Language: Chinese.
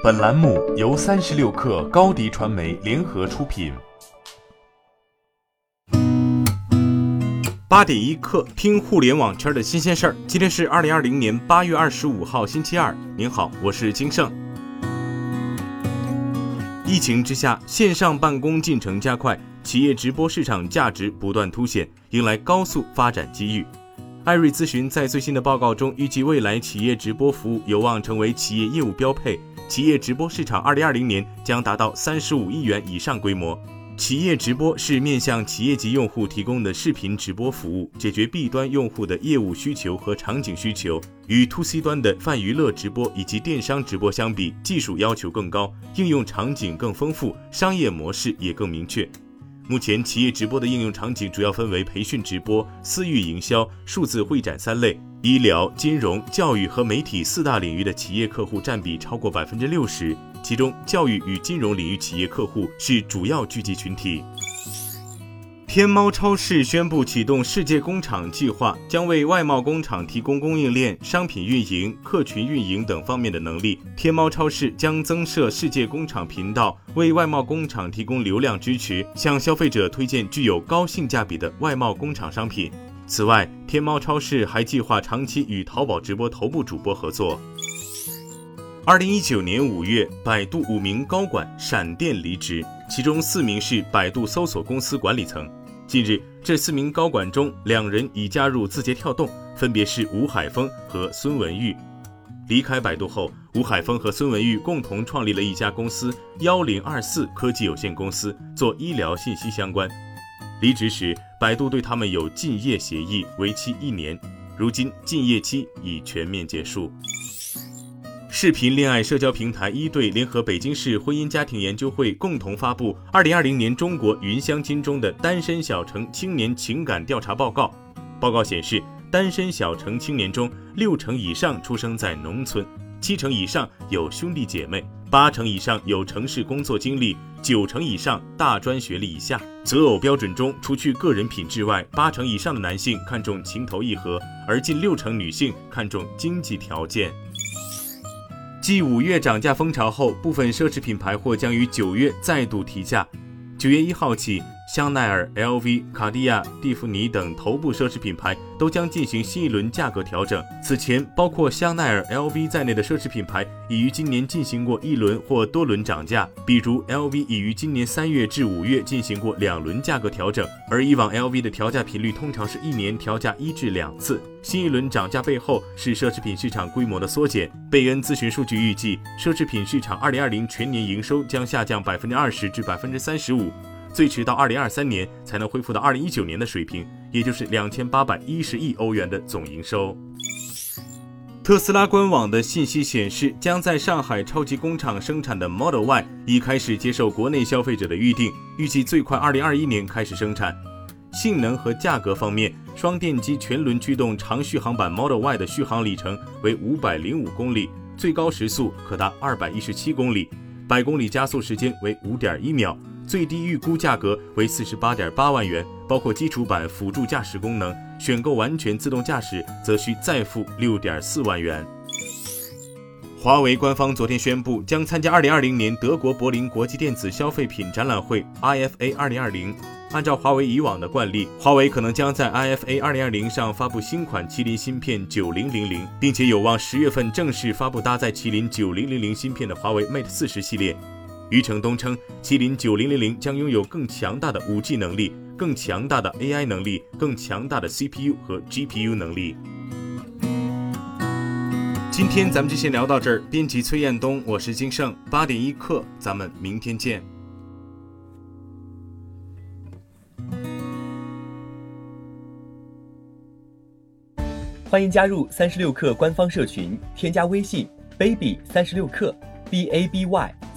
本栏目由三十六氪高低传媒联合出品。八点一刻，听互联网圈的新鲜事儿。今天是二零二零年八月二十五号，星期二。您好，我是金盛。疫情之下，线上办公进程加快，企业直播市场价值不断凸显，迎来高速发展机遇。艾瑞咨询在最新的报告中预计，未来企业直播服务有望成为企业业务标配，企业直播市场二零二零年将达到三十五亿元以上规模。企业直播是面向企业级用户提供的视频直播服务，解决 B 端用户的业务需求和场景需求。与 To C 端的泛娱乐直播以及电商直播相比，技术要求更高，应用场景更丰富，商业模式也更明确。目前，企业直播的应用场景主要分为培训直播、私域营销、数字会展三类。医疗、金融、教育和媒体四大领域的企业客户占比超过百分之六十，其中教育与金融领域企业客户是主要聚集群体。天猫超市宣布启动世界工厂计划，将为外贸工厂提供供应链、商品运营、客群运营等方面的能力。天猫超市将增设世界工厂频道，为外贸工厂提供流量支持，向消费者推荐具有高性价比的外贸工厂商品。此外，天猫超市还计划长期与淘宝直播头部主播合作。二零一九年五月，百度五名高管闪电离职，其中四名是百度搜索公司管理层。近日，这四名高管中，两人已加入字节跳动，分别是吴海峰和孙文玉。离开百度后，吴海峰和孙文玉共同创立了一家公司幺零二四科技有限公司，做医疗信息相关。离职时，百度对他们有禁业协议，为期一年。如今，禁业期已全面结束。视频恋爱社交平台一对联合北京市婚姻家庭研究会共同发布《二零二零年中国云相亲中的单身小城青年情感调查报告》。报告显示，单身小城青年中，六成以上出生在农村，七成以上有兄弟姐妹，八成以上有城市工作经历，九成以上大专学历以下。择偶标准中，除去个人品质外，八成以上的男性看重情投意合，而近六成女性看重经济条件。继五月涨价风潮后，部分奢侈品牌或将于九月再度提价。九月一号起，香奈儿、LV、卡地亚、蒂芙尼等头部奢侈品牌都将进行新一轮价格调整。此前，包括香奈儿、LV 在内的奢侈品牌已于今年进行过一轮或多轮涨价，比如 LV 已于今年三月至五月进行过两轮价格调整。而以往 LV 的调价频率通常是一年调价一至两次。新一轮涨价背后是奢侈品市场规模的缩减。贝恩咨询数据预计，奢侈品市场二零二零全年营收将下降百分之二十至百分之三十五。最迟到二零二三年才能恢复到二零一九年的水平，也就是两千八百一十亿欧元的总营收。特斯拉官网的信息显示，将在上海超级工厂生产的 Model Y 已开始接受国内消费者的预订，预计最快二零二一年开始生产。性能和价格方面，双电机全轮驱动长续航版 Model Y 的续航里程为五百零五公里，最高时速可达二百一十七公里，百公里加速时间为五点一秒。最低预估价格为四十八点八万元，包括基础版辅助驾驶功能。选购完全自动驾驶则需再付六点四万元。华为官方昨天宣布，将参加二零二零年德国柏林国际电子消费品展览会 （IFA 二零二零）。按照华为以往的惯例，华为可能将在 IFA 二零二零上发布新款麒麟芯片九零零零，并且有望十月份正式发布搭载麒麟九零零零芯片的华为 Mate 四十系列。余承东称，麒麟九零零零将拥有更强大的五 G 能力、更强大的 AI 能力、更强大的 CPU 和 GPU 能力。今天咱们就先聊到这儿。编辑崔彦东，我是金盛，八点一刻，咱们明天见。欢迎加入三十六氪官方社群，添加微信 baby 三十六氪 b a b y。